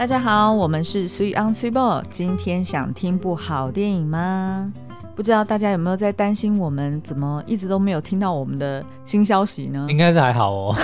大家好，我们是 Sweet on Sweet Ball。今天想听部好电影吗？不知道大家有没有在担心我们怎么一直都没有听到我们的新消息呢？应该是还好哦。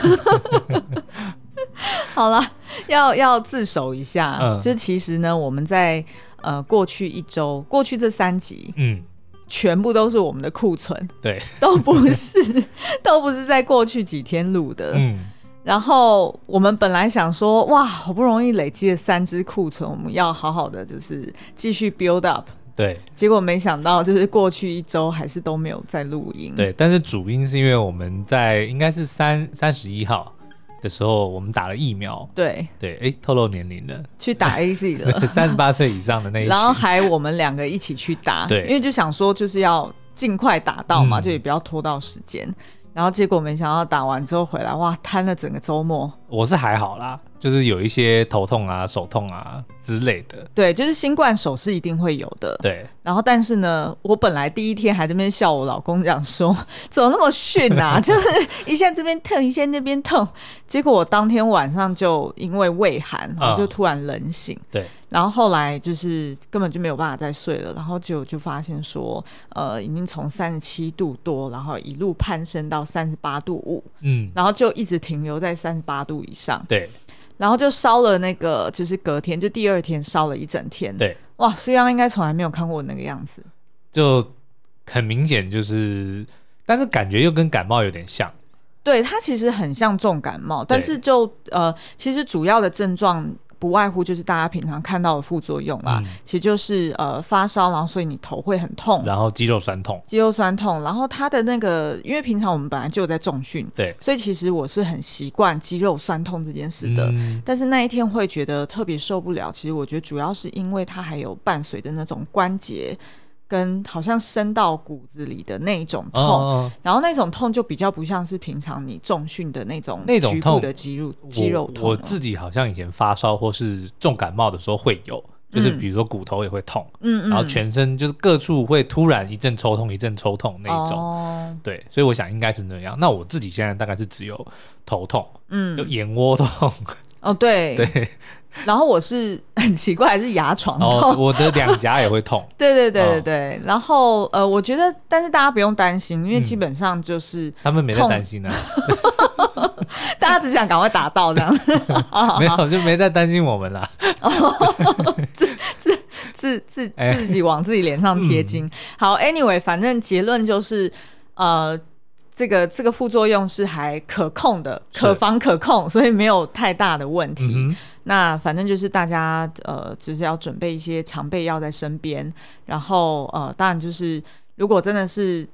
好了，要要自首一下，嗯，就其实呢，我们在呃过去一周，过去这三集，嗯，全部都是我们的库存，对，都不是，都不是在过去几天录的，嗯。然后我们本来想说，哇，好不容易累积了三支库存，我们要好好的就是继续 build up。对，结果没想到就是过去一周还是都没有在录音。对，但是主因是因为我们在应该是三三十一号的时候，我们打了疫苗。对对，哎，透露年龄了，去打 AZ 了，三十八岁以上的那一。然后还我们两个一起去打，对，因为就想说就是要尽快打到嘛，嗯、就也不要拖到时间。然后结果没想到打完之后回来，哇，瘫了整个周末。我是还好啦，就是有一些头痛啊、手痛啊之类的。对，就是新冠手是一定会有的。对。然后，但是呢，我本来第一天还在那边笑我老公讲说，怎么那么逊啊？就是一下这边痛，一下那边痛。结果我当天晚上就因为胃寒，我就突然冷醒。嗯、对。然后后来就是根本就没有办法再睡了，然后就就发现说，呃，已经从三十七度多，然后一路攀升到三十八度五，嗯，然后就一直停留在三十八度以上，对，然后就烧了那个，就是隔天就第二天烧了一整天，对，哇，苏央应该从来没有看过那个样子，就很明显就是，但是感觉又跟感冒有点像，对，它其实很像重感冒，但是就呃，其实主要的症状。不外乎就是大家平常看到的副作用啦，嗯、其实就是呃发烧，然后所以你头会很痛，然后肌肉酸痛，肌肉酸痛，然后它的那个，因为平常我们本来就有在重训，对，所以其实我是很习惯肌肉酸痛这件事的，嗯、但是那一天会觉得特别受不了，其实我觉得主要是因为它还有伴随的那种关节。跟好像伸到骨子里的那种痛，哦、然后那种痛就比较不像是平常你重训的那种那种痛的肌肉肌肉痛。我自己好像以前发烧或是重感冒的时候会有，就是比如说骨头也会痛，嗯，然后全身就是各处会突然一阵抽痛，一阵抽痛那一种。哦、对，所以我想应该是那样。那我自己现在大概是只有头痛，嗯，就眼窝痛。哦，对对。然后我是 很奇怪，还是牙床痛，哦、我的两颊也会痛。对对对对对。哦、然后呃，我觉得，但是大家不用担心，因为基本上就是、嗯、他们没在担心呢、啊。大家只想赶快打到这样。没有，就没在担心我们啦。自自自自自己往自己脸上贴金。嗯、好，Anyway，反正结论就是呃。这个这个副作用是还可控的，可防可控，所以没有太大的问题。嗯、那反正就是大家呃，就是要准备一些常备药在身边，然后呃，当然就是如果真的是。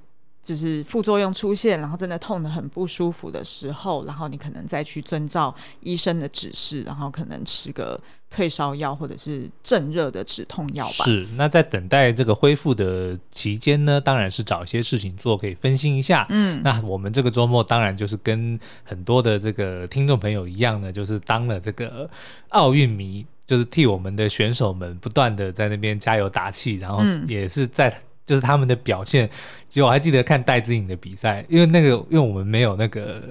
就是副作用出现，然后真的痛得很不舒服的时候，然后你可能再去遵照医生的指示，然后可能吃个退烧药或者是镇热的止痛药吧。是，那在等待这个恢复的期间呢，当然是找一些事情做，可以分心一下。嗯，那我们这个周末当然就是跟很多的这个听众朋友一样呢，就是当了这个奥运迷，就是替我们的选手们不断的在那边加油打气，然后也是在。就是他们的表现，其实我还记得看戴资颖的比赛，因为那个，因为我们没有那个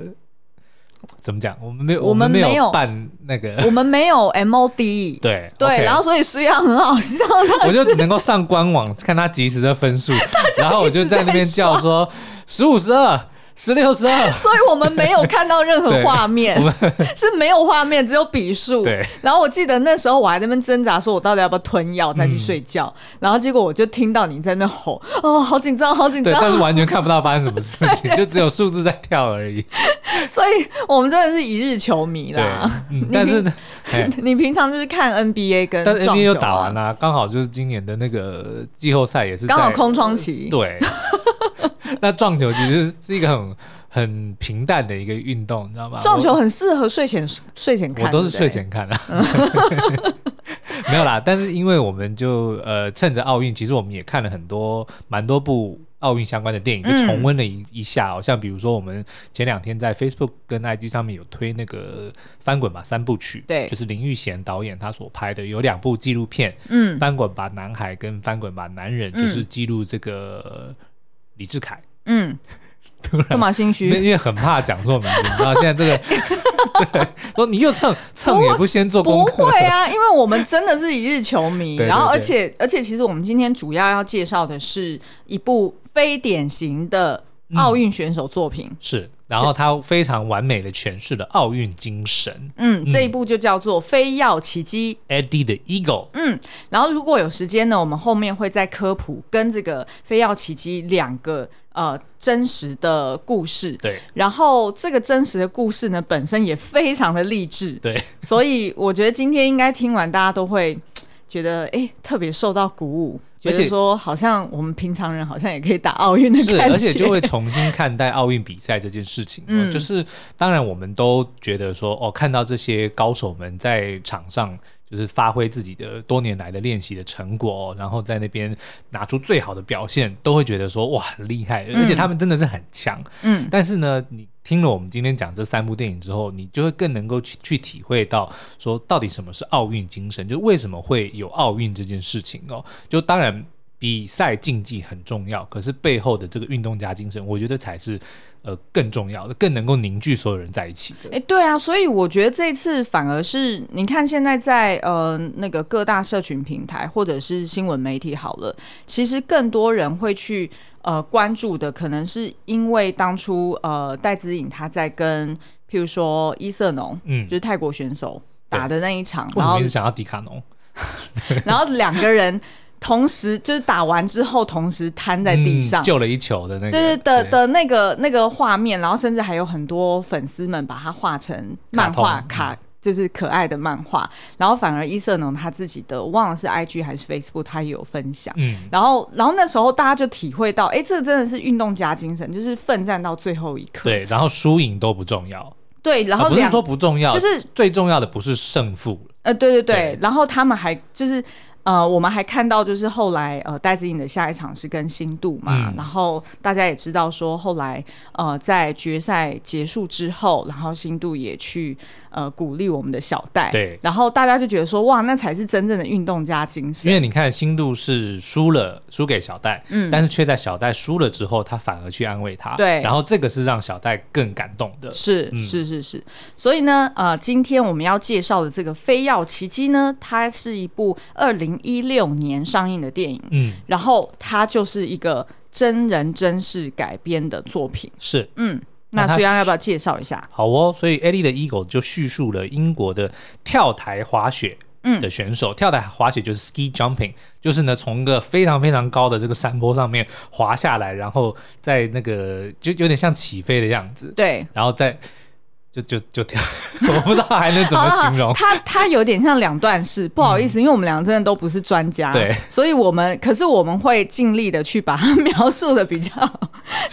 怎么讲，我们没有，我们没有办那个，我们没有 MOD，对对，okay 然后所以虽然很好笑，我就只能够上官网看他即时的分数，然后我就在那边叫说十五十二。十六十二，所以我们没有看到任何画面，是没有画面，只有笔数。对。然后我记得那时候我还在那边挣扎，说我到底要不要吞药再去睡觉。嗯、然后结果我就听到你在那吼，哦，好紧张，好紧张。但是完全看不到发生什么事情，就只有数字在跳而已。所以我们真的是一日球迷啦。嗯、但是你，你平常就是看 NBA 跟，NBA 又打完啦，刚好就是今年的那个季后赛也是刚好空窗期。对。那撞球其实是一个很很平淡的一个运动，你知道吗？撞球很适合睡前睡前看，我都是睡前看的，没有啦。但是因为我们就呃趁着奥运，其实我们也看了很多蛮多部奥运相关的电影，就重温了一一下。哦，像比如说我们前两天在 Facebook 跟 IG 上面有推那个翻滚吧三部曲，对，就是林玉贤导演他所拍的有两部纪录片，嗯，翻滚吧男孩跟翻滚吧男人，就是记录这个。李志凯，嗯，干嘛心虚？因为很怕讲错名字，你知道现在这个对，说你又蹭蹭也不先做功课，不会啊，因为我们真的是一日球迷。对对对，然后，而且而且，其实我们今天主要要介绍的是一部非典型的奥运选手作品，嗯、是。然后他非常完美的诠释了奥运精神。嗯，这一部就叫做《飞跃奇迹》，Eddie the Eagle。嗯，然后如果有时间呢，我们后面会再科普跟这个《飞跃奇迹》两个呃真实的故事。对，然后这个真实的故事呢，本身也非常的励志。对，所以我觉得今天应该听完，大家都会觉得哎，特别受到鼓舞。觉得说，好像我们平常人好像也可以打奥运的感觉，是，而且就会重新看待奥运比赛这件事情。嗯，就是当然我们都觉得说，哦，看到这些高手们在场上。就是发挥自己的多年来的练习的成果，哦，然后在那边拿出最好的表现，都会觉得说哇，很厉害，而且他们真的是很强。嗯，但是呢，你听了我们今天讲这三部电影之后，你就会更能够去去体会到说，到底什么是奥运精神，就为什么会有奥运这件事情哦。就当然比赛竞技很重要，可是背后的这个运动家精神，我觉得才是。呃，更重要的，更能够凝聚所有人在一起的。哎、欸，对啊，所以我觉得这次反而是，你看现在在呃那个各大社群平台或者是新闻媒体好了，其实更多人会去呃关注的，可能是因为当初呃戴资颖他在跟譬如说伊瑟农，嗯，就是泰国选手打的那一场，然后一直想要迪卡侬，然后两个人。同时就是打完之后，同时瘫在地上，嗯、救了一球的那个，对对的的那个那个画面，然后甚至还有很多粉丝们把它画成漫画卡，卡，就是可爱的漫画。然后反而伊瑟农他自己的，我忘了是 IG 还是 Facebook，他也有分享。嗯，然后然后那时候大家就体会到，哎、欸，这个真的是运动家精神，就是奋战到最后一刻。对，然后输赢都不重要。对，然后、啊、不是说不重要，就是最重要的不是胜负。呃，对对对，对，然后他们还就是。呃，我们还看到，就是后来呃，戴子颖的下一场是跟新度嘛，嗯，然后大家也知道说，后来呃，在决赛结束之后，然后新度也去呃鼓励我们的小戴，对，然后大家就觉得说，哇，那才是真正的运动家精神。因为你看新度是输了，输给小戴，嗯，但是却在小戴输了之后，他反而去安慰他，对，然后这个是让小戴更感动的，是，嗯，是是是，所以呢，呃，今天我们要介绍的这个《飞跃奇迹》呢，它是一部二零一六年上映的电影，嗯，然后它就是一个真人真事改编的作品，是，嗯，那苏阳要不要介绍一下？好哦，所以 Eddie the Eagle 就叙述了英国的跳台滑雪嗯。的选手，嗯、跳台滑雪就是 ski jumping，就是呢从一个非常非常高的这个山坡上面滑下来，然后在那个就有点像起飞的样子，对，然后再。就就就跳，我不知道还能怎么形容。他他有点像两段式，不好意思，嗯，因为我们两个真的都不是专家，对，所以我们可是我们会尽力的去把它 描述的比较，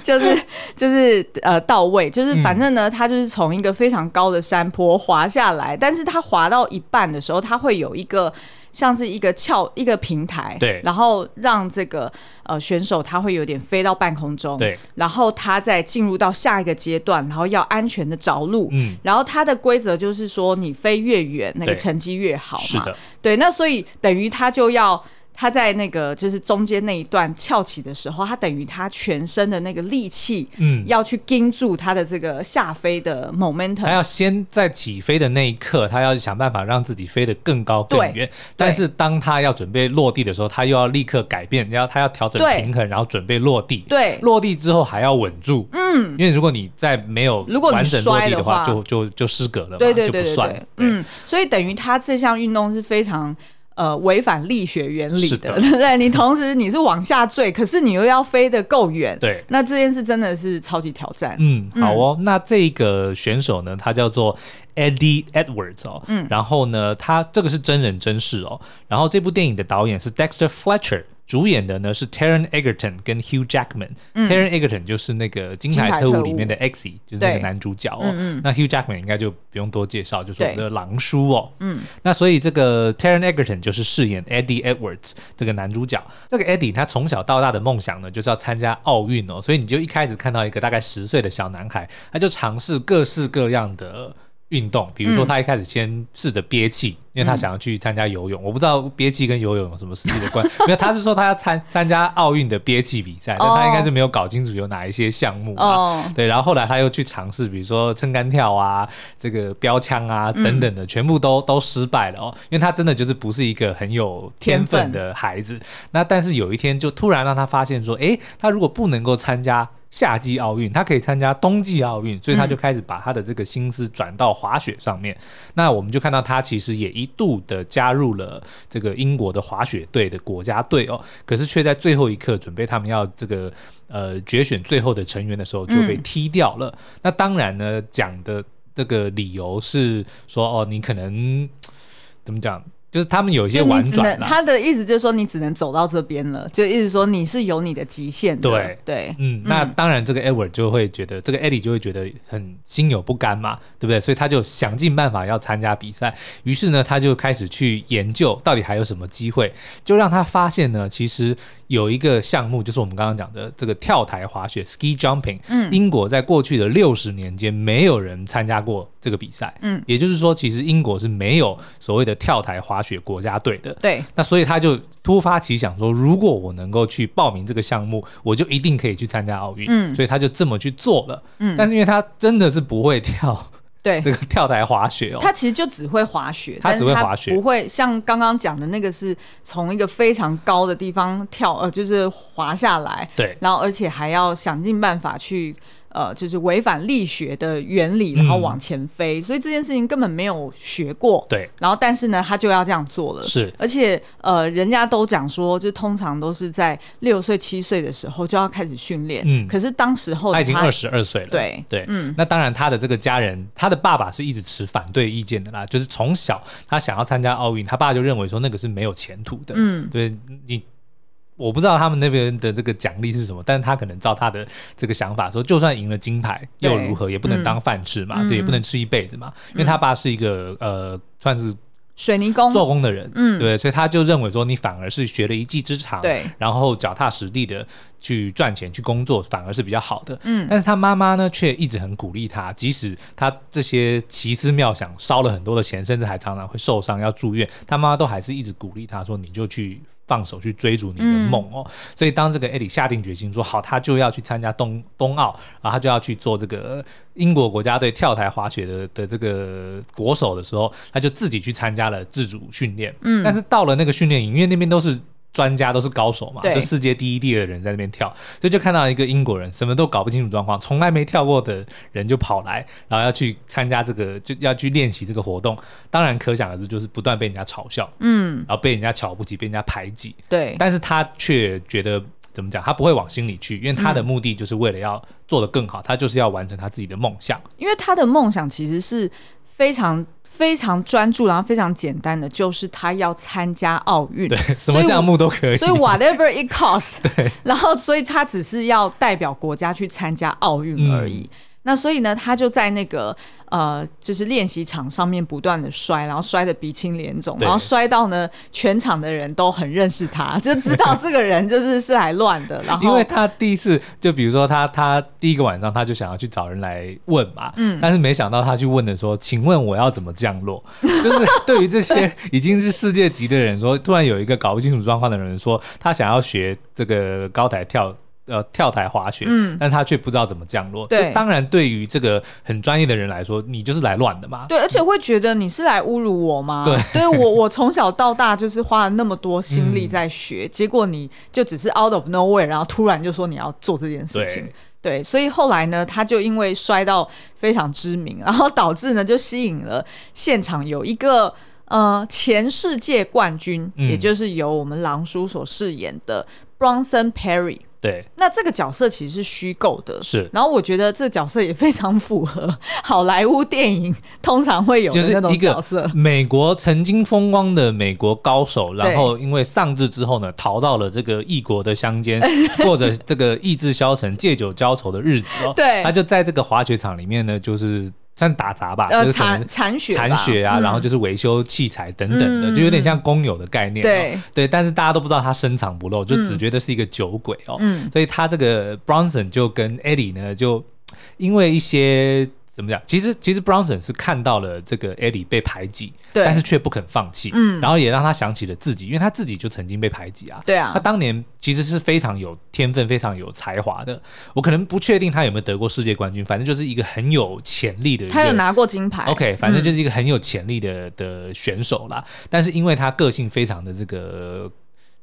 就是就是呃到位，就是反正呢，他就是从一个非常高的山坡滑下来，但是他滑到一半的时候，他会有一个。像是一个翘一个平台，对，然后让这个呃选手他会有点飞到半空中，对，然后他再进入到下一个阶段，然后要安全的着陆，嗯，然后他的规则就是说你飞越远，那个成绩越好嘛，是的，对，那所以等于他就要。他在那个就是中间那一段翘起的时候，他等于他全身的那个力气，嗯，要去盯住他的这个下飞的 momentum。他要先在起飞的那一刻，他要想办法让自己飞得更高更远。但是当他要准备落地的时候，他又要立刻改变，然后他要调整平衡，然后准备落地。对，落地之后还要稳住。嗯，因为如果你在没有完整落地的话，就就就失格了嘛，对对对对对，就不算。嗯，所以等于他这项运动是非常。呃，违反力学原理的，对不 对？你同时你是往下坠，可是你又要飞得够远，对，那这件事真的是超级挑战。嗯，好哦，嗯、那这个选手呢，他叫做 Eddie Edwards 哦，嗯，然后呢，他这个是真人真事哦，然后这部电影的导演是 Dexter Fletcher。主演的呢是 Taron Egerton 跟 Hugh Jackman。嗯、Taron Egerton 就是那个《金牌特务》里面的 Eggsy，就是那个男主角哦。嗯嗯、那 Hugh Jackman 应该就不用多介绍，就是我们的狼叔哦。嗯。那所以这个 Taron Egerton 就是饰演 Eddie Edwards 这个男主角。这个 Eddie 他从小到大的梦想呢，就是要参加奥运哦。所以你就一开始看到一个大概十岁的小男孩，他就尝试各式各样的。运动，比如说他一开始先试着憋气，嗯、因为他想要去参加游泳。嗯、我不知道憋气跟游泳有什么实际的关系，因为他是说他要参参加奥运的憋气比赛，但他应该是没有搞清楚有哪一些项目啊。哦、对，然后后来他又去尝试，比如说撑杆跳啊，这个标枪啊等等的，全部都都失败了哦。因为他真的就是不是一个很有天分的孩子。那但是有一天就突然让他发现说，诶，他如果不能够参加。夏季奥运，他可以参加冬季奥运，所以他就开始把他的这个心思转到滑雪上面。那我们就看到他其实也一度的加入了这个英国的滑雪队的国家队哦，可是却在最后一刻准备他们要这个呃决选最后的成员的时候就被踢掉了。那当然呢，讲的这个理由是说哦，你可能怎么讲？就是他们有一些婉转，他的意思就是说你只能走到这边了，就意思说你是有你的极限的。对对，嗯，那当然这个 Edward 就会觉得，这个 Eddie 就会觉得很心有不甘嘛，对不对？所以他就想尽办法要参加比赛。于是呢，他就开始去研究到底还有什么机会，就让他发现呢，其实。有一个项目，就是我们刚刚讲的这个跳台滑雪 （ski jumping）。嗯，英国在过去的六十年间，没有人参加过这个比赛。嗯，也就是说，其实英国是没有所谓的跳台滑雪国家队的。对。那所以他就突发奇想说，如果我能够去报名这个项目，我就一定可以去参加奥运。嗯，所以他就这么去做了。嗯，但是因为他真的是不会跳。对。这个跳台滑雪哦，他其实就只会滑雪，他只会滑雪，不会像刚刚讲的那个是从一个非常高的地方跳，呃，就是滑下来，对，然后而且还要想尽办法去。呃，就是违反力学的原理，然后往前飞，嗯、所以这件事情根本没有学过。对，然后但是呢，他就要这样做了。是，而且呃，人家都讲说，就通常都是在六岁七岁的时候就要开始训练。嗯，可是当时候他，他已经二十二岁了。对对，嗯，那当然他的这个家人，他的爸爸是一直持反对意见的啦。就是从小他想要参加奥运，他爸就认为说那个是没有前途的。嗯，对你。我不知道他们那边的这个奖励是什么，但是他可能照他的这个想法说，就算赢了金牌又如何，也不能当饭吃嘛，嗯、对，也不能吃一辈子嘛，嗯、因为他爸是一个呃，算是。水泥工。做工的人，嗯，对，所以他就认为说，你反而是学了一技之长，对，然后脚踏实地的去赚钱去工作，反而是比较好的，嗯。但是他妈妈呢，却一直很鼓励他，即使他这些奇思妙想烧了很多的钱，甚至还常常会受伤要住院，他妈妈都还是一直鼓励他说，你就去放手去追逐你的梦哦。嗯、所以当这个艾迪下定决心说好，他就要去参加冬冬奥，然后他就要去做这个英国国家队跳台滑雪的的这个国手的时候，他就自己去参加。了自主训练，嗯，但是到了那个训练营，因为那边都是专家，都是高手嘛，对就世界第一、第二的人在那边跳，所以就看到一个英国人什么都搞不清楚状况，从来没跳过的人就跑来，然后要去参加这个，就要去练习这个活动。当然，可想而知，就是不断被人家嘲笑，嗯，然后被人家瞧不起，被人家排挤，对。但是他却觉得怎么讲，他不会往心里去，因为他的目的就是为了要做得更好，嗯、他就是要完成他自己的梦想。因为他的梦想其实是非常。非常专注，然后非常简单的，就是他要参加奥运，对，什么项目都可以，所以，whatever it costs，对，然后所以他只是要代表国家去参加奥运而已。嗯那所以呢，他就在那个呃，就是练习场上面不断的摔，然后摔得鼻青脸肿，然后摔到呢，全场的人都很认识他，就知道这个人就是是来乱的。然后，因为他第一次，就比如说他他第一个晚上，他就想要去找人来问嘛，嗯，但是没想到他去问的说，请问我要怎么降落？就是对于这些已经是世界级的人说，突然有一个搞不清楚状况的人说，他想要学这个高台跳。呃，跳台滑雪，嗯，但他却不知道怎么降落。对，当然，对于这个很专业的人来说，你就是来乱的嘛。对，而且会觉得你是来侮辱我吗？对，对我我从小到大就是花了那么多心力在学，嗯、结果你就只是 out of nowhere，然后突然就说你要做这件事情。对，所以后来呢，他就因为摔到非常知名，然后导致呢，就吸引了现场有一个呃前世界冠军，嗯、也就是由我们狼叔所饰演的 Bronson Perry。对，那这个角色其实是虚构的，是。然后我觉得这个角色也非常符合 好莱坞电影通常会有的那种角色。美国曾经风光的美国高手，然后因为丧志之后呢，逃到了这个异国的乡间，过着这个意志消沉、借酒浇愁的日子哦。对，他就在这个滑雪场里面呢，就是。算打杂吧，呃，就是铲铲雪，铲雪啊，嗯、然后就是维修器材等等的，嗯、就有点像工友的概念。对。对，但是大家都不知道他深藏不露，就只觉得是一个酒鬼哦。嗯，所以他这个 Bronson 就跟 Eddie 呢，就因为一些怎么讲？其实其实 Bronson 是看到了这个 Eddie 被排挤，对，但是却不肯放弃，嗯，然后也让他想起了自己，因为他自己就曾经被排挤啊，对啊，他当年其实是非常有天分、非常有才华的。我可能不确定他有没有得过世界冠军，反正就是一个很有潜力的人。他有拿过金牌，OK，反正就是一个很有潜力的、嗯、的选手啦。但是因为他个性非常的这个。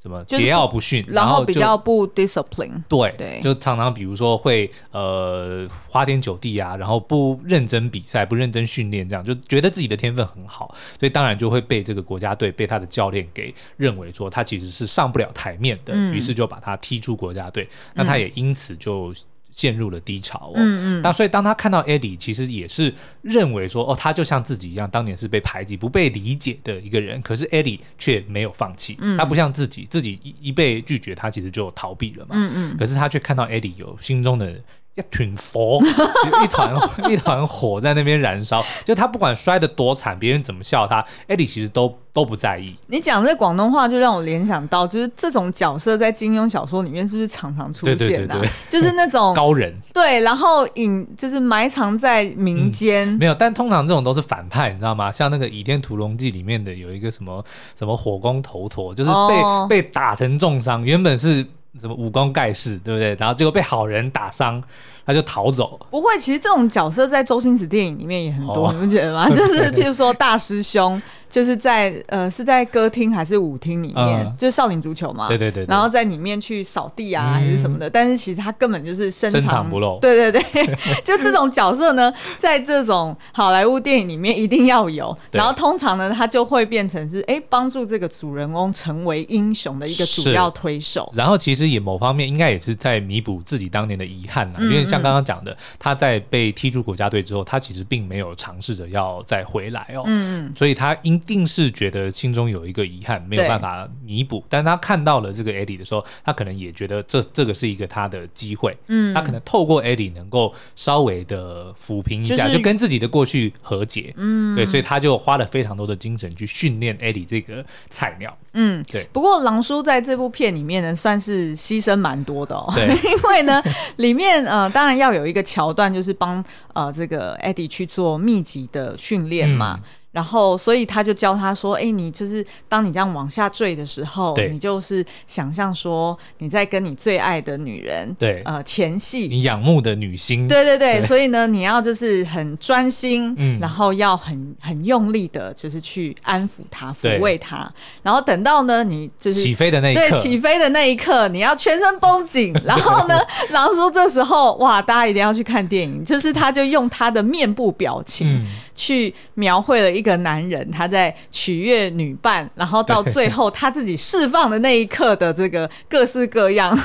什么桀骜不驯，然后比较不 discipline，对对，就常常比如说会呃花天酒地啊，然后不认真比赛，不认真训练，这样就觉得自己的天分很好，所以当然就会被这个国家队被他的教练给认为说他其实是上不了台面的，于、嗯、是就把他踢出国家队，那他也因此就。陷入了低潮哦，嗯嗯，那所以当他看到 Eddie，其实也是认为说，哦，他就像自己一样，当年是被排挤、不被理解的一个人。可是 Eddie 却没有放弃，嗯，他不像自己，自己一一被拒绝，他其实就逃避了嘛，嗯嗯。可是他却看到 Eddie 有心中的。一团火，一团一团火在那边燃烧。就他不管摔得多惨，别人怎么笑他，Eddie 其实都都不在意。你讲这广东话，就让我联想到，就是这种角色在金庸小说里面是不是常常出现的？啊？对对对对，就是那种 高人。对，然后隐就是埋藏在民间，嗯。没有，但通常这种都是反派，你知道吗？像那个《倚天屠龙记》里面的有一个什么什么火攻头陀，就是被、哦、被打成重伤，原本是。什么武功盖世，对不对？然后结果被好人打伤，他就逃走。不会，其实这种角色在周星驰电影里面也很多，哦、你们觉得吗？就是譬如说大师兄。就是在呃，是在歌厅还是舞厅里面？嗯、就是少林足球嘛。对对对，对。然后在里面去扫地啊，还是什么的。嗯、但是其实他根本就是深藏，不露。对 对对，就这种角色呢，在这种好莱坞电影里面一定要有。然后通常呢，他就会变成是哎，帮助这个主人公成为英雄的一个主要推手。然后其实也某方面应该也是在弥补自己当年的遗憾呢、啊嗯，因为像刚刚讲的，他在被踢出国家队之后，他其实并没有尝试着要再回来哦。嗯，所以他一。定是觉得心中有一个遗憾，没有办法弥补。但他看到了这个 Eddie 的时候，他可能也觉得这这个是一个他的机会。嗯，他可能透过 Eddie 能够稍微的抚平一下，就是，就跟自己的过去和解。嗯，对，所以他就花了非常多的精神去训练 Eddie 这个菜鸟。嗯，对。不过狼叔在这部片里面呢，算是牺牲蛮多的哦。对，因为呢，里面呃，当然那要有一个桥段，就是帮呃这个 Eddie 去做密集的训练嘛。然后，所以他就教他说：“哎，你就是当你这样往下坠的时候，你就是想象说你在跟你最爱的女人，对，呃，前戏，你仰慕的女星，对对对。所以呢，你要就是很专心，嗯，然后要很很用力的，就是去安抚她、抚慰她。然后等到呢，你就是起飞的那一刻，对，起飞的那一刻，你要全身绷紧。然后呢，狼叔这时候哇，大家一定要去看电影，就是他就用他的面部表情去描绘了一。”一个男人他在取悦女伴，然后到最后他自己释放的那一刻的这个各式各样。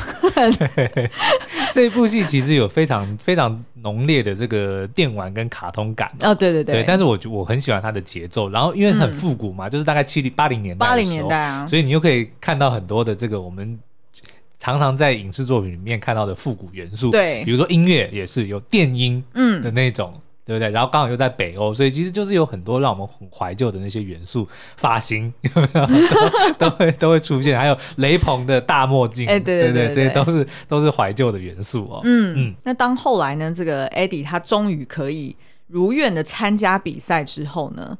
这一部戏其实有非常非常浓烈的这个电玩跟卡通感哦，对对对，对，但是我我很喜欢它的节奏，然后因为很复古嘛，嗯、就是大概七零八零年代八零年代啊，所以你又可以看到很多的这个我们常常在影视作品里面看到的复古元素，对，比如说音乐也是有电音嗯。的那种。嗯对不对？然后刚好又在北欧，所以其实就是有很多让我们很怀旧的那些元素，发型 有没有都，都会都会出现，还有雷朋的大墨镜，哎，对对对，对，对，这些都是都是怀旧的元素哦。嗯嗯。那当后来呢，这个 Eddie 他终于可以如愿的参加比赛之后呢，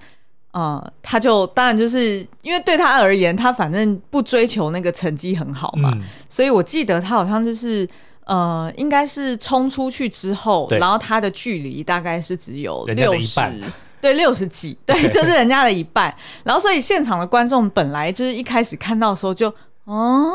呃，他就当然就是因为对他而言，他反正不追求那个成绩很好嘛，嗯、所以我记得他好像就是。呃，应该是冲出去之后，然后它的距离大概是只有六十，对，六十几，对，就是人家的一半。然后，所以现场的观众本来就是一开始看到的时候就。哦，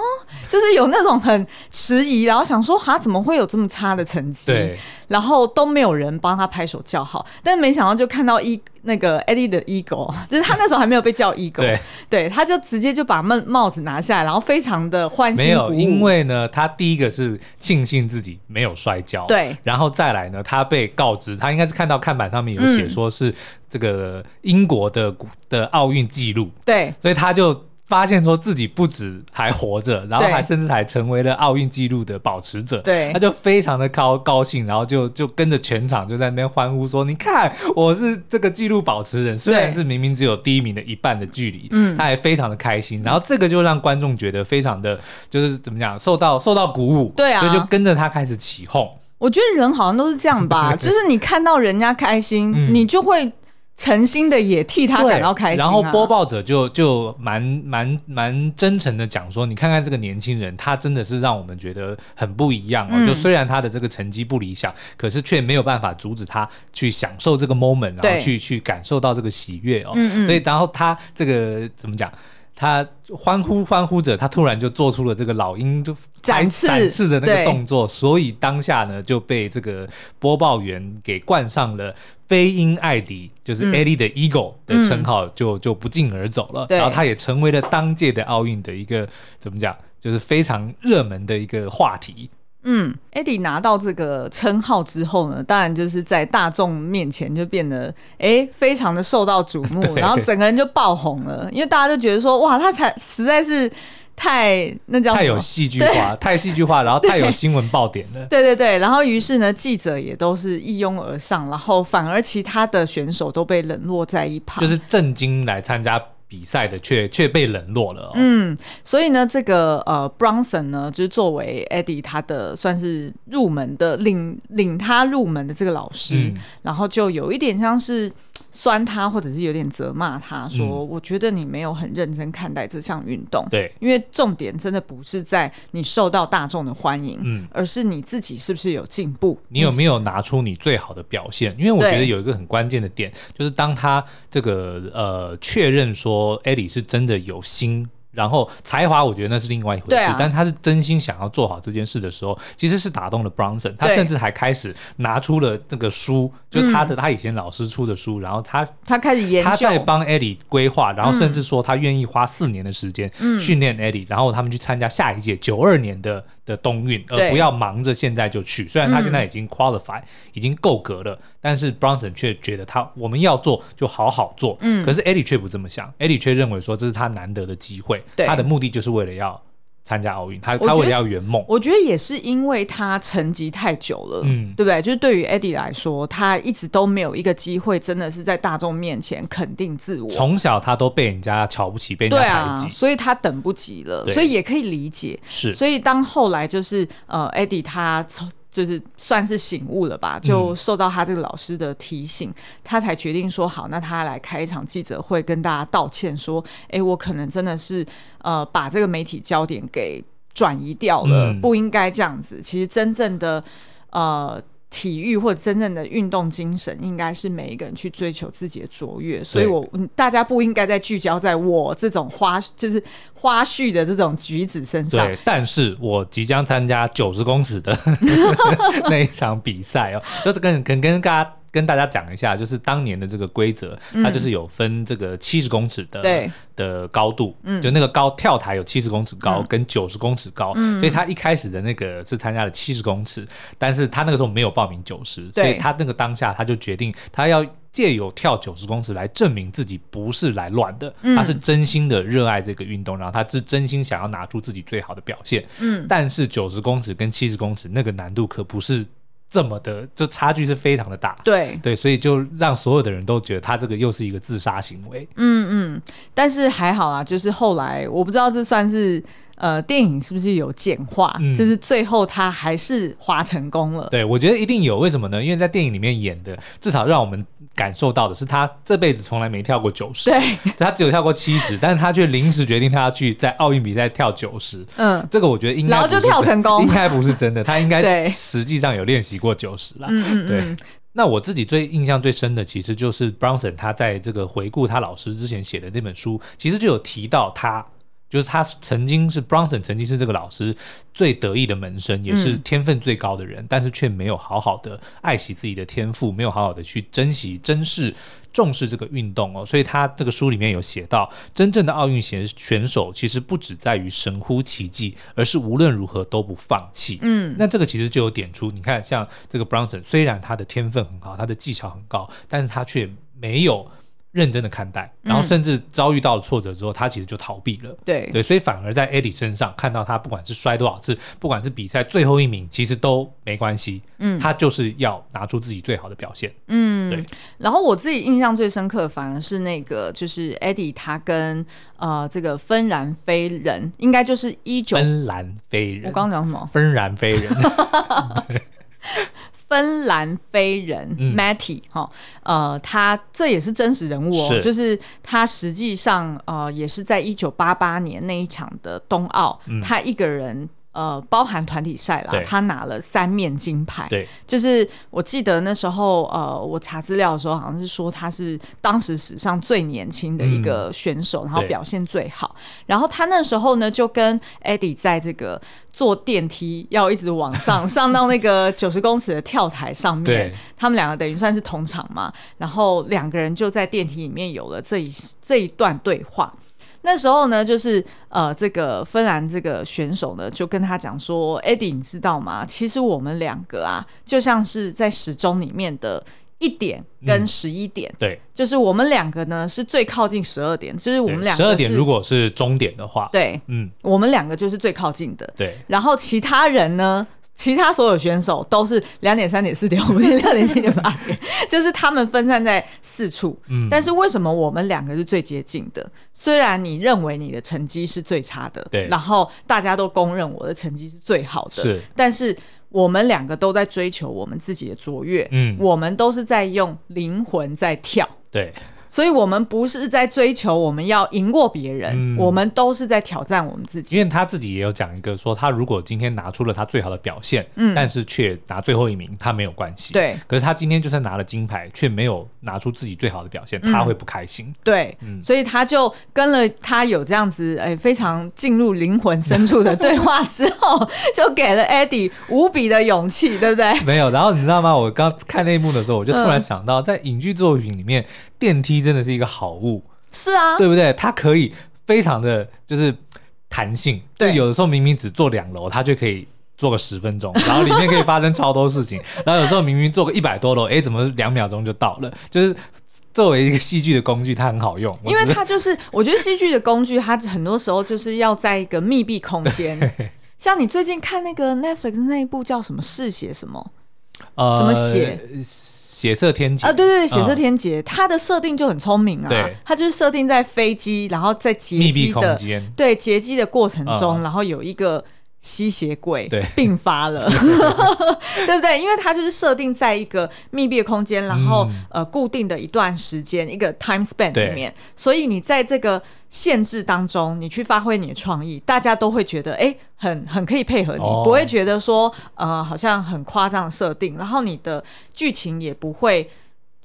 就是有那种很迟疑，然后想说哈，怎么会有这么差的成绩？对，然后都没有人帮他拍手叫好，但没想到就看到一那个 Eddie 的 ego，就是他那时候还没有被叫 ego，对，对，他就直接就把帽帽子拿下来，然后非常的欢欣。没有，因为呢，他第一个是庆幸自己没有摔跤，对，然后再来呢，他被告知他应该是看到看板上面有写说是这个英国的的奥运纪录，对，所以他就。发现说自己不止还活着，然后还甚至还成为了奥运纪录的保持者，对，他就非常的高高兴，然后就就跟着全场就在那边欢呼说：“你看，我是这个纪录保持人，虽然是明明只有第一名的一半的距离，嗯，他还非常的开心。然后这个就让观众觉得非常的，就是怎么讲，受到受到鼓舞，对啊，所以就跟着他开始起哄。”我觉得人好像都是这样吧，就是你看到人家开心，嗯、你就会。诚心的也替他感到开心，啊，然后播报者就就蛮蛮蛮真诚的讲说，你看看这个年轻人，他真的是让我们觉得很不一样哦。嗯、就虽然他的这个成绩不理想，可是却没有办法阻止他去享受这个 moment，然后去去感受到这个喜悦哦。嗯嗯。所以然后他这个怎么讲？他欢呼欢呼着，他突然就做出了这个老鹰就展翅展翅的那个动作，所以当下呢就被这个播报员给冠上了“飞鹰艾迪”，就是 Eddie 的 Eagle 的称号，就就不胫而走了。然后他也成为了当届的奥运的一个怎么讲，就是非常热门的一个话题。嗯，Eddie 拿到这个称号之后呢，当然就是在大众面前就变得哎，非常的受到瞩目，然后整个人就爆红了，因为大家就觉得说哇，他才实在是太那叫太有戏剧化，太戏剧化，然后太有新闻爆点了。对对对，然后于是呢，记者也都是一拥而上，然后反而其他的选手都被冷落在一旁，就是震惊来参加。比赛的却却被冷落了，哦，嗯，所以呢，这个呃，Bronson 呢，就是作为 Eddie 他的算是入门的领领他入门的这个老师，嗯、然后就有一点像是。酸他，或者是有点责骂他，说：“嗯、我觉得你没有很认真看待这项运动。”对，因为重点真的不是在你受到大众的欢迎，嗯，而是你自己是不是有进步，你有没有拿出你最好的表现？因为我觉得有一个很关键的点，就是当他这个呃确认说艾莉是真的有心。然后才华，我觉得那是另外一回事。啊、但他是真心想要做好这件事的时候，其实是打动了 Bronson。他甚至还开始拿出了这个书，就他的、嗯、他以前老师出的书。然后他他开始研究，他在帮 Eddie 规划，然后甚至说他愿意花四年的时间训练 Eddie，、嗯、然后他们去参加下一届九二年的的冬运，而不要忙着现在就去。虽然他现在已经 qualify，、嗯、已经够格了，但是 Bronson 却觉得他我们要做就好好做。嗯，可是 Eddie 却不这么想，Eddie 却认为说这是他难得的机会。他的目的就是为了要参加奥运，他他为了要圆梦。我觉得也是因为他沉寂太久了，嗯，对不对？就是对于 Eddie 来说，他一直都没有一个机会，真的是在大众面前肯定自我。从小他都被人家瞧不起，被人家排挤，啊，所以他等不及了，所以也可以理解。是，所以当后来就是呃，Eddie 他从就是算是醒悟了吧，就受到他这个老师的提醒，嗯、他才决定说好，那他来开一场记者会，跟大家道歉，说，哎，我可能真的是呃把这个媒体焦点给转移掉了，嗯、不应该这样子。其实真正的呃。体育或者真正的运动精神，应该是每一个人去追求自己的卓越。所以我大家不应该再聚焦在我这种花，就是花絮的这种举止身上。对，但是我即将参加九十公尺的 那一场比赛哦，就是跟跟跟大家。跟大家讲一下，就是当年的这个规则，嗯、它就是有分这个七十公尺的对。的高度，嗯、就那个高跳台有七十公尺高跟九十公尺高，嗯、所以他一开始的那个是参加了七十公尺，但是他那个时候没有报名九十，所以他那个当下他就决定他要借由跳九十公尺来证明自己不是来乱的，嗯、他是真心的热爱这个运动，然后他是真心想要拿出自己最好的表现，嗯，但是九十公尺跟七十公尺那个难度可不是。这么的，就差距是非常的大。对对，所以就让所有的人都觉得他这个又是一个自杀行为。嗯嗯，但是还好啊，就是后来我不知道这算是呃电影是不是有简化，嗯、就是最后他还是滑成功了。对，我觉得一定有，为什么呢？因为在电影里面演的，至少让我们。感受到的是，他这辈子从来没跳过九十，对，他只有跳过七十，但是他却临时决定他要去在奥运比赛跳九十，嗯，这个我觉得应该然后就跳成功，应该不是真的，他应该实际上有练习过九十啦，嗯对。嗯、那我自己最印象最深的，其实就是 Bronson 他在这个回顾他老师之前写的那本书，其实就有提到他。就是他曾经是 Bronson，曾经是这个老师最得意的门生，也是天分最高的人，嗯、但是却没有好好的爱惜自己的天赋，没有好好的去珍惜、珍视、重视这个运动哦。所以他这个书里面有写到，真正的奥运选选手其实不只在于神乎其技，而是无论如何都不放弃。嗯，那这个其实就有点出，你看像这个 Bronson，虽然他的天分很好，他的技巧很高，但是他却没有。认真的看待，然后甚至遭遇到了挫折之后，嗯、他其实就逃避了。对对，所以反而在 Eddie 身上看到他，不管是摔多少次，不管是比赛最后一名，其实都没关系。嗯，他就是要拿出自己最好的表现。嗯，对。然后我自己印象最深刻，反而是那个，就是 Eddie 他跟呃这个芬兰飞人，应该就是一九芬兰飞人。我刚刚讲什么？芬兰飞人。芬兰飞人 Matty 哈，呃，他这也是真实人物哦，是就是他实际上呃也是在一九八八年那一场的冬奥，嗯、他一个人。呃，包含团体赛啦，他拿了三面金牌。对，就是我记得那时候，呃，我查资料的时候，好像是说他是当时史上最年轻的一个选手，嗯、然后表现最好。然后他那时候呢，就跟 Eddie 在这个坐电梯要一直往上 上到那个九十公尺的跳台上面，他们两个等于算是同场嘛。然后两个人就在电梯里面有了这一这一段对话。那时候呢，就是呃，这个芬兰这个选手呢，就跟他讲说：“Eddie，你知道吗？其实我们两个啊，就像是在时钟里面的一点跟十一点，嗯，对，就是我们两个呢是最靠近十二点，就是我们两个十二点如果是终点的话，对，嗯，我们两个就是最靠近的，对，然后其他人呢？”其他所有选手都是两点、三点、四点、五点、六点、七点、八点，就是他们分散在四处。嗯，但是为什么我们两个是最接近的？虽然你认为你的成绩是最差的，对，然后大家都公认我的成绩是最好的，是，但是我们两个都在追求我们自己的卓越。嗯，我们都是在用灵魂在跳。对。所以，我们不是在追求我们要赢过别人，嗯，我们都是在挑战我们自己。因为他自己也有讲一个说，他如果今天拿出了他最好的表现，嗯，但是却拿最后一名，他没有关系。对。可是他今天就算拿了金牌，却没有拿出自己最好的表现，他会不开心。嗯、对、嗯，所以他就跟了他有这样子，哎，非常进入灵魂深处的 对话之后，就给了 Eddie 无比的勇气，对不对？没有。然后你知道吗？我刚看那一幕的时候，我就突然想到，在影剧作品里面。电梯真的是一个好物，是啊，对不对？它可以非常的就是弹性，对，有的时候明明只坐两楼，它就可以做个十分钟，然后里面可以发生超多事情。然后有时候明明坐个一百多楼，哎，怎么两秒钟就到了？就是作为一个戏剧的工具，它很好用，因为它就是我觉得戏剧的工具，它很多时候就是要在一个密闭空间。像你最近看那个 Netflix 那一部叫什么？嗜血什么？呃，什么血？血色天劫啊，对对对，血色天劫，它的设定就很聪明啊，它就是设定在飞机，然后在劫机的对劫机的过程中，然后有一个吸血鬼病发了，对不对？因为它就是设定在一个密闭的空间，然后呃固定的一段时间一个 time span 里面，所以你在这个。限制当中，你去发挥你的创意，大家都会觉得哎，很很可以配合你，哦、不会觉得说呃好像很夸张的设定，然后你的剧情也不会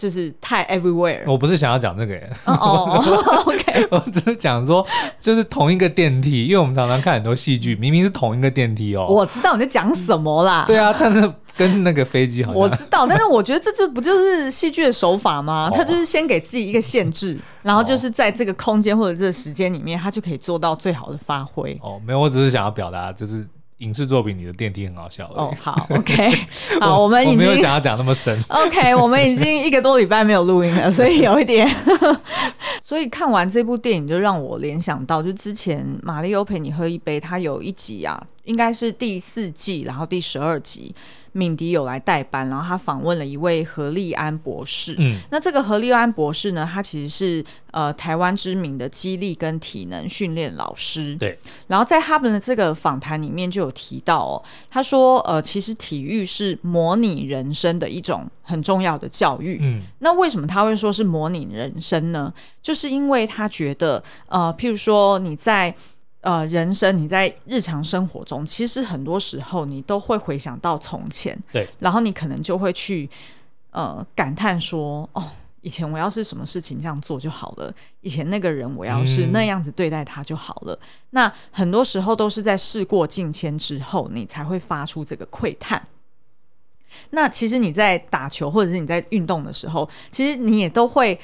就是太 everywhere。我不是想要讲这个人，哦，哦，OK，我只是讲说就是同一个电梯，因为我们常常看很多戏剧，明明是同一个电梯哦。我知道你在讲什么啦。对啊，但是。跟那个飞机好像，我知道，但是我觉得这就不就是戏剧的手法吗？他就是先给自己一个限制，然后就是在这个空间或者这个时间里面，他就可以做到最好的发挥。哦，没有，我只是想要表达，就是影视作品里的电梯很好笑。哦，好，OK，好，我，我们已经没有想要讲那么深。OK，我们已经一个多礼拜没有录音了，所以有一点。所以看完这部电影，就让我联想到，就之前《玛丽欧陪你喝一杯》，它有一集啊，应该是第四季，然后第十二集。敏迪有来代班，然后他访问了一位何立安博士。嗯，那这个何立安博士呢，他其实是呃台湾知名的激励跟体能训练老师。对。然后在他们的这个访谈里面就有提到哦，他说呃，其实体育是模拟人生的一种很重要的教育。嗯。那为什么他会说是模拟人生呢？就是因为他觉得呃，譬如说你在。呃，人生你在日常生活中，其实很多时候你都会回想到从前，对，然后你可能就会去呃感叹说，哦，以前我要是什么事情这样做就好了，以前那个人我要是那样子对待他就好了。嗯、那很多时候都是在事过境迁之后，你才会发出这个窥探。那其实你在打球或者是你在运动的时候，其实你也都会。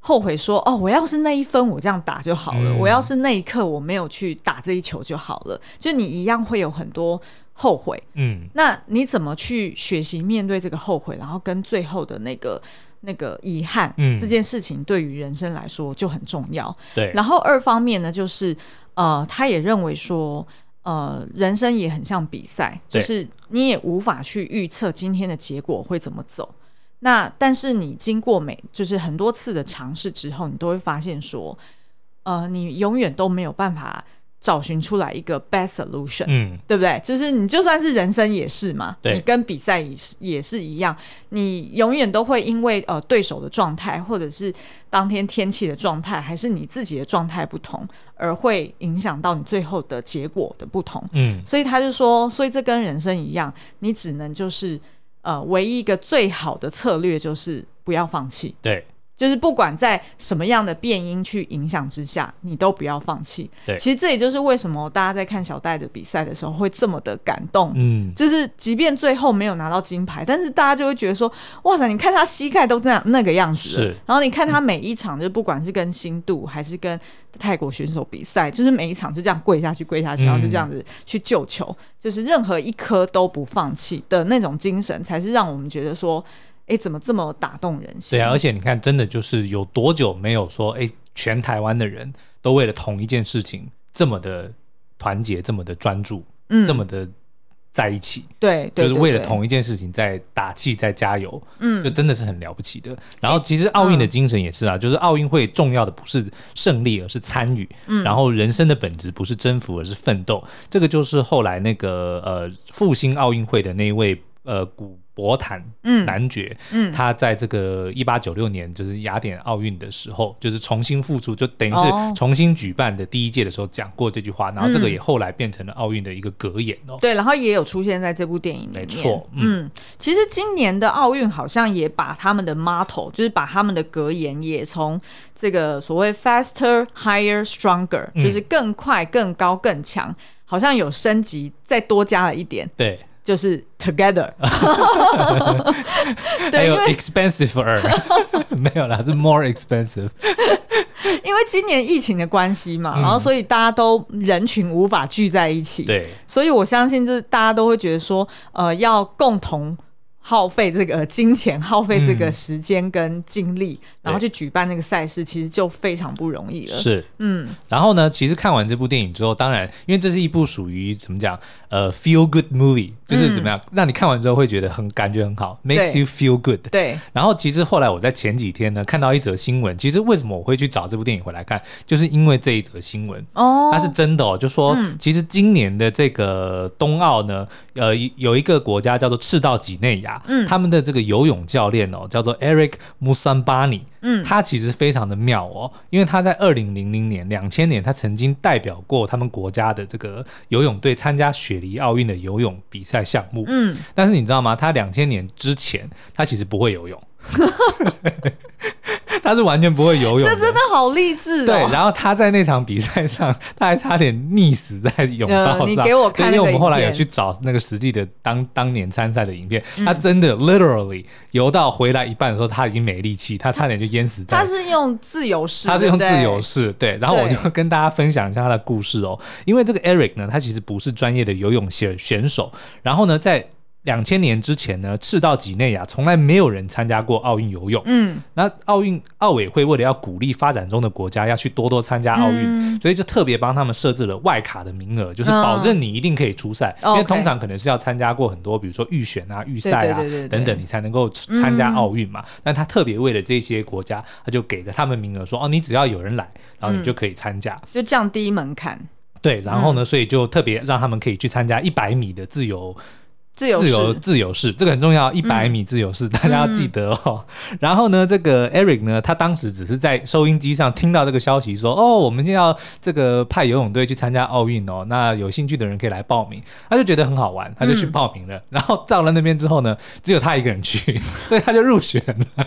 后悔说哦，我要是那一分我这样打就好了，嗯，我要是那一刻我没有去打这一球就好了。就你一样会有很多后悔，嗯，那你怎么去学习面对这个后悔，然后跟最后的那个那个遗憾，嗯，这件事情对于人生来说就很重要。对，然后二方面呢，就是呃，他也认为说，呃，人生也很像比赛，就是你也无法去预测今天的结果会怎么走。那但是你经过每就是很多次的尝试之后，你都会发现说，呃，你永远都没有办法找寻出来一个 best solution，嗯，对不对？就是你就算是人生也是嘛，对你跟比赛也是也是一样，你永远都会因为呃对手的状态，或者是当天天气的状态，还是你自己的状态不同，而会影响到你最后的结果的不同。嗯，所以他就说，所以这跟人生一样，你只能就是呃，唯一一个最好的策略就是不要放弃。对。就是不管在什么样的变音去影响之下，你都不要放弃。对，其实这也就是为什么大家在看小戴的比赛的时候会这么的感动。嗯，就是即便最后没有拿到金牌，但是大家就会觉得说，哇塞，你看他膝盖都这样那个样子。是。然后你看他每一场，就不管是跟新度还是跟泰国选手比赛，就是每一场就这样跪下去，跪下去，然后就这样子去救球，嗯、就是任何一颗都不放弃的那种精神，才是让我们觉得说。哎，怎么这么打动人心？对啊，而且你看，真的就是有多久没有说，哎，全台湾的人都为了同一件事情这么的团结，这么的专注，嗯，这么的在一起。对，就是为了同一件事情在打气，在加油。嗯，就真的是很了不起的。然后，其实奥运的精神也是啊，就是奥运会重要的不是胜利，而是参与。嗯，然后人生的本质不是征服，而是奋斗。这个就是后来那个呃复兴奥运会的那一位呃古。博坦男爵，嗯，他在这个一八九六年就是雅典奥运的时候，就是重新复出，就等于是重新举办的第一届的时候讲过这句话，然后这个也后来变成了奥运的一个格言哦。对，然后也有出现在这部电影里面。没错，嗯，其实今年的奥运好像也把他们的 motto，就是把他们的格言也从这个所谓 faster, higher, stronger，就是更快、更高、更强，好像有升级，再多加了一点。对。就是 together，对，还有 expensive，没有啦，是 more expensive。因为今年疫情的关系嘛，嗯、然后所以大家都人群无法聚在一起，对，所以我相信这大家都会觉得说，呃，要共同。耗费这个金钱，耗费这个时间跟精力，嗯、然后去举办那个赛事，其实就非常不容易了。是，嗯。然后呢，其实看完这部电影之后，当然，因为这是一部属于怎么讲，呃，feel good movie，就是怎么样，嗯、让你看完之后会觉得很感觉很好，makes you feel good。对。然后，其实后来我在前几天呢，看到一则新闻，其实为什么我会去找这部电影回来看，就是因为这一则新闻哦，它是真的哦，就说，嗯、其实今年的这个冬奥呢，呃，有一个国家叫做赤道几内亚。嗯，他们的这个游泳教练哦，叫做 Eric Musambani，嗯，他其实非常的妙哦，因为他在二零零零年、两千年，他曾经代表过他们国家的这个游泳队参加雪梨奥运的游泳比赛项目，嗯，但是你知道吗？他两千年之前，他其实不会游泳。他是完全不会游泳，这真的好励志哦。对，然后他在那场比赛上，他还差点溺死在泳道上。你给我看，因为我们后来有去找那个实际的当当年参赛的影片，他真的 literally 游到回来一半的时候，他已经没力气，他差点就淹死在。他是用自由式，他是用自由式，对。然后我就跟大家分享一下他的故事哦，因为这个 Eric 呢，他其实不是专业的游泳选选手，然后呢，在两千年之前呢，赤道几内亚从来没有人参加过奥运游泳。嗯，那奥运奥委会为了要鼓励发展中的国家要去多多参加奥运，嗯、所以就特别帮他们设置了外卡的名额，就是保证你一定可以出赛。嗯、因为通常可能是要参加过很多，比如说预选啊、预赛啊等等，你才能够参加奥运嘛。嗯、但他特别为了这些国家，他就给了他们名额，说哦，你只要有人来，然后你就可以参加，就降低门槛。对，然后呢，所以就特别让他们可以去参加一百米的自由。自由自由自由式，这个很重要，一百米自由式，嗯、大家要记得哦。嗯、然后呢，这个 Eric 呢，他当时只是在收音机上听到这个消息说，说哦，我们现在要这个派游泳队去参加奥运哦，那有兴趣的人可以来报名。他就觉得很好玩，他就去报名了。嗯、然后到了那边之后呢，只有他一个人去，所以他就入选了。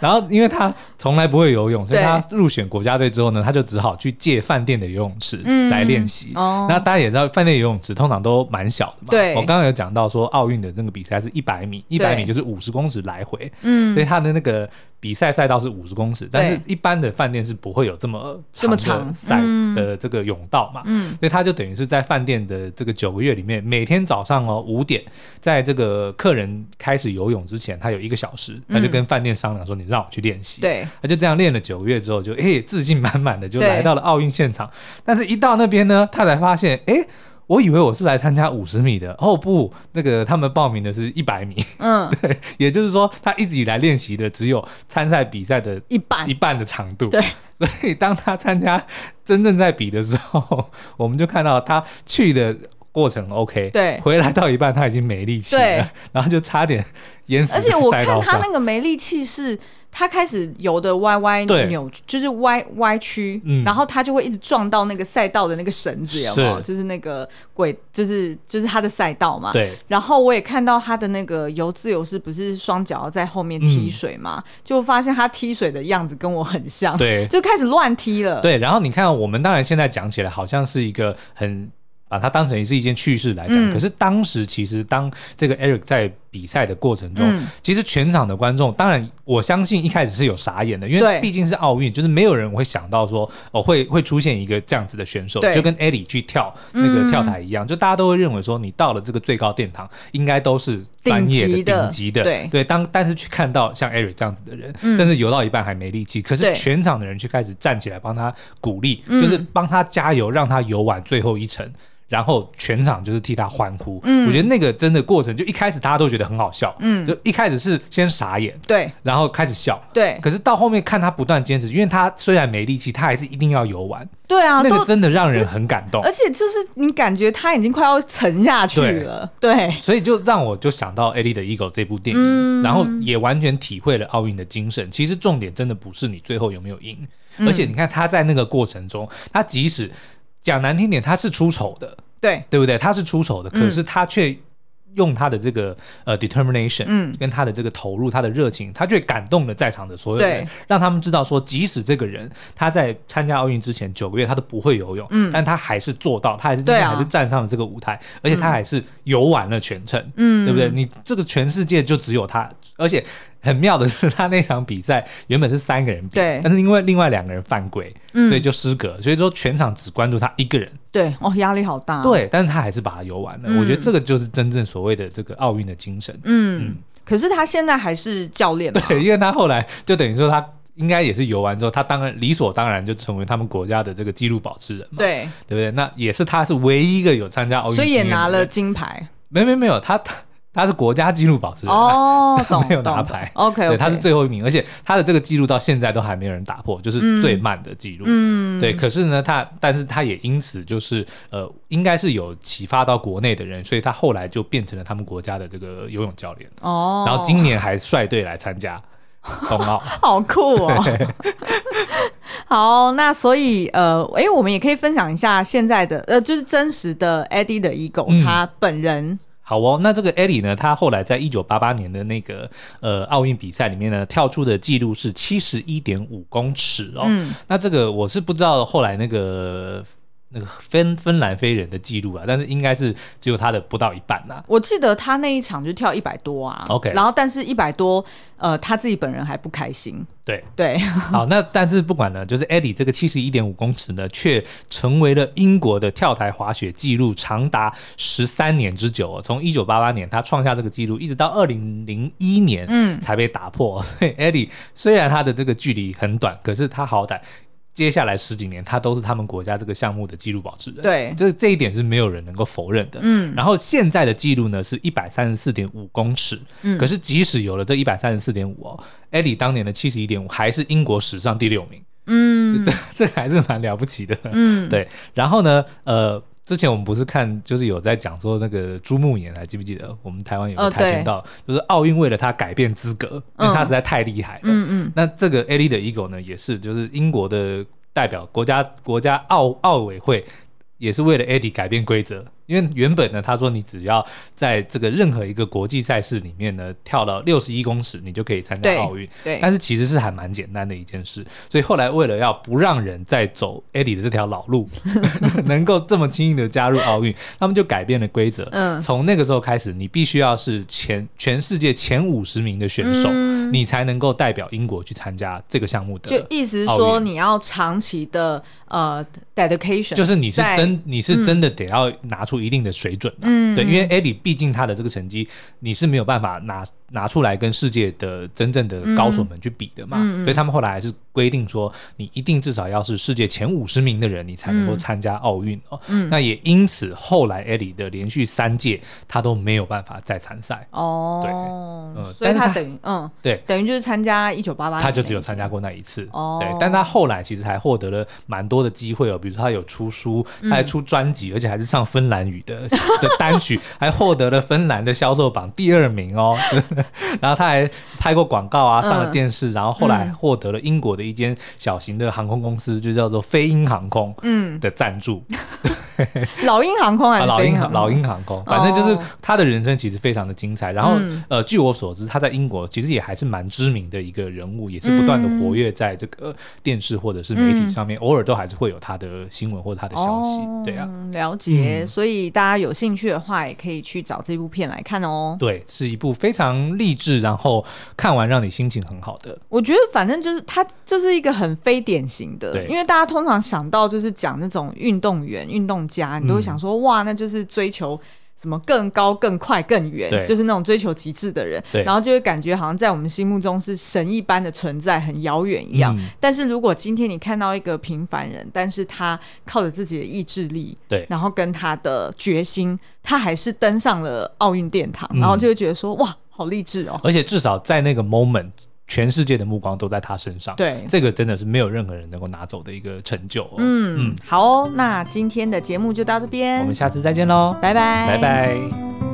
然后，因为他从来不会游泳，所以他入选国家队之后呢，他就只好去借饭店的游泳池来练习。哦，那大家也知道，饭店游泳池通常都蛮小的嘛。对，我刚刚刚有讲到说，奥运的那个比赛是一百米，一百米就是五十公尺来回。嗯，所以他的那个。比赛赛道是五十公尺，但是一般的饭店是不会有这么长的赛的这个泳道嘛，嗯，所以他就等于是在饭店的这个九个月里面，每天早上哦五点，在这个客人开始游泳之前，他有一个小时，他就跟饭店商量说：“你让我去练习。”对，他就这样练了九个月之后，就诶自信满满的就来到了奥运现场，但是一到那边呢，他才发现诶。我以为我是来参加五十米的，哦不，那个他们报名的是一百米，嗯，对，也就是说他一直以来练习的只有参赛比赛的一半。一半的长度，对，所以当他参加真正在比的时候，我们就看到他去的。过程 OK，对，回来到一半他已经没力气了，对，然后就差点淹死。而且我看他那个没力气是，他开始游的歪歪扭，就是歪歪曲，嗯，然后他就会一直撞到那个赛道的那个绳子，有没有？就是那个轨，就是就是他的赛道嘛。对。然后我也看到他的那个游自由式，不是双脚在后面踢水嘛？嗯，就发现他踢水的样子跟我很像，对，就开始乱踢了。对，然后你看，我们当然现在讲起来好像是一个很。把它当成是一件趣事来讲，嗯、可是当时其实当这个 Eric 在比赛的过程中，嗯、其实全场的观众，当然我相信一开始是有傻眼的，因为毕竟是奥运，就是没有人会想到说哦会会出现一个这样子的选手，就跟 Eddie 去跳那个跳台一样，嗯、就大家都会认为说你到了这个最高殿堂，应该都是专业的顶级的，对。对。当但是去看到像 Eric 这样子的人，嗯、甚至游到一半还没力气，可是全场的人却开始站起来帮他鼓励，就是帮他加油，让他游完最后一程。然后全场就是替他欢呼，嗯，我觉得那个真的过程，就一开始大家都觉得很好笑，嗯，就一开始是先傻眼，对，然后开始笑，对，可是到后面看他不断坚持，因为他虽然没力气，他还是一定要游玩，对啊，那个真的让人很感动，而且就是你感觉他已经快要沉下去了，对，对，所以就让我就想到《Eddie the Eagle》这部电影，嗯，然后也完全体会了奥运的精神。其实重点真的不是你最后有没有赢，嗯，而且你看他在那个过程中，他即使讲难听点，他是出丑的。对，对不对？他是出丑的，可是他却用他的这个呃 determination，嗯，跟他的这个投入，他的热情，他却感动了在场的所有人，让他们知道说，即使这个人他在参加奥运之前九个月他都不会游泳，嗯，但他还是做到，他还是今天还是站上了这个舞台，而且他还是游完了全程，嗯，对不对？你这个全世界就只有他，而且。很妙的是，他那场比赛原本是三个人比，对，但是因为另外两个人犯规，嗯、所以就失格，所以说全场只关注他一个人。对，哦，压力好大。对，但是他还是把它游完了。嗯、我觉得这个就是真正所谓的这个奥运的精神。嗯，嗯，可是他现在还是教练。对，因为他后来就等于说他应该也是游完之后，他当然理所当然就成为他们国家的这个纪录保持人嘛。对，对不对？那也是他是唯一一个有参加奥运，所以也拿了金牌。没没没有他他。他是国家纪录保持人哦，他没有拿牌。OK，对，他是最后一名，而且他的这个记录到现在都还没有人打破，就是最慢的记录。嗯，对。可是呢，他但是他也因此就是呃，应该是有启发到国内的人，所以他后来就变成了他们国家的这个游泳教练。哦，然后今年还率队来参加冬奥，好酷哦。好，那所以呃，哎，我们也可以分享一下现在的呃，就是真实的 Eddie the Eagle、嗯、他本人。好哦，那这个 Eddie 呢，她后来在一九八八年的那个呃奥运比赛里面呢，跳出的记录是七十一点五公尺哦。嗯，那这个我是不知道后来那个。那个芬芬兰飞人的记录啊，但是应该是只有他的不到一半呐、啊。我记得他那一场就跳一百多啊，OK，然后但是一百多，呃，他自己本人还不开心。对对，好，那但是不管呢，就是 Eddie 这个七十一点五公尺呢，却成为了英国的跳台滑雪记录，长达十三年之久、哦。从一九八八年他创下这个记录，一直到二零零一年，嗯，才被打破。嗯、所以 Eddie 虽然他的这个距离很短，可是他好歹。接下来十几年，他都是他们国家这个项目的纪录保持人。对，这这一点是没有人能够否认的。嗯，然后现在的记录呢是一百三十四点五公尺。嗯，可是即使有了这一百三十四点五哦，Eddie 当年的七十一点五还是英国史上第六名。嗯，这这还是蛮了不起的。嗯，对。然后呢，呃。之前我们不是看，就是有在讲说那个朱木岩，还记不记得？我们台湾有个跆拳道，就是奥运为了他改变资格，因为他实在太厉害了。嗯嗯。那这个 Eddie the Eagle 呢，也是就是英国的代表国家国家奥奥委会，也是为了 Eddie 改变规则。因为原本呢，他说你只要在这个任何一个国际赛事里面呢，跳到六十一公尺，你就可以参加奥运。对。但是其实是还蛮简单的一件事，所以后来为了要不让人再走 Eddie 的这条老路，能够这么轻易的加入奥运，他们就改变了规则。嗯。从那个时候开始，你必须要是前全世界前五十名的选手，嗯、你才能够代表英国去参加这个项目的。就意思是说，你要长期的呃 dedication，就是你是真你是真的得要拿出。一定的水准的，嗯，对，因为 Eddie 毕竟他的这个成绩，你是没有办法拿拿出来跟世界的真正的高手们去比的嘛，嗯，所以他们后来还是规定说，你一定至少要是世界前五十名的人，你才能够参加奥运哦。嗯，那也因此，后来艾里的连续三届他都没有办法再参赛。哦。对，嗯，所以他等于嗯，对，等于就是参加一九八八，他就只有参加过那一次。哦。对，但他后来其实还获得了蛮多的机会哦，比如说他有出书，他还出专辑，而且还是上芬兰语的 的单曲，还获得了芬兰的销售榜第二名哦。然后他还拍过广告啊，上了电视，然后后来获得了英国的一间小型的航空公司，就叫做飞鹰航空，嗯，的赞助。老鹰航空还是老鹰老鹰航空，反正就是他的人生其实非常的精彩。然后呃，据我所知，他在英国其实也还是蛮知名的一个人物，也是不断的活跃在这个电视或者是媒体上面，偶尔都还是会有他的新闻或者他的消息。对啊，了解。所以大家有兴趣的话，也可以去找这部片来看哦。对，是一部非常励志，然后看完让你心情很好的。我觉得反正就是他就是一个很非典型的，对，因为大家通常想到就是讲那种运动员、运动家，你都会想说、嗯、哇，那就是追求什么更高、更快、更远，就是那种追求极致的人。然后就会感觉好像在我们心目中是神一般的存在，很遥远一样。嗯、但是如果今天你看到一个平凡人，但是他靠着自己的意志力，对，然后跟他的决心，他还是登上了奥运殿堂，嗯、然后就会觉得说哇，好励志哦！而且至少在那个 moment。全世界的目光都在他身上，对，这个真的是没有任何人能够拿走的一个成就哦。嗯嗯，好哦，那今天的节目就到这边，我们下次再见喽，拜拜，拜拜。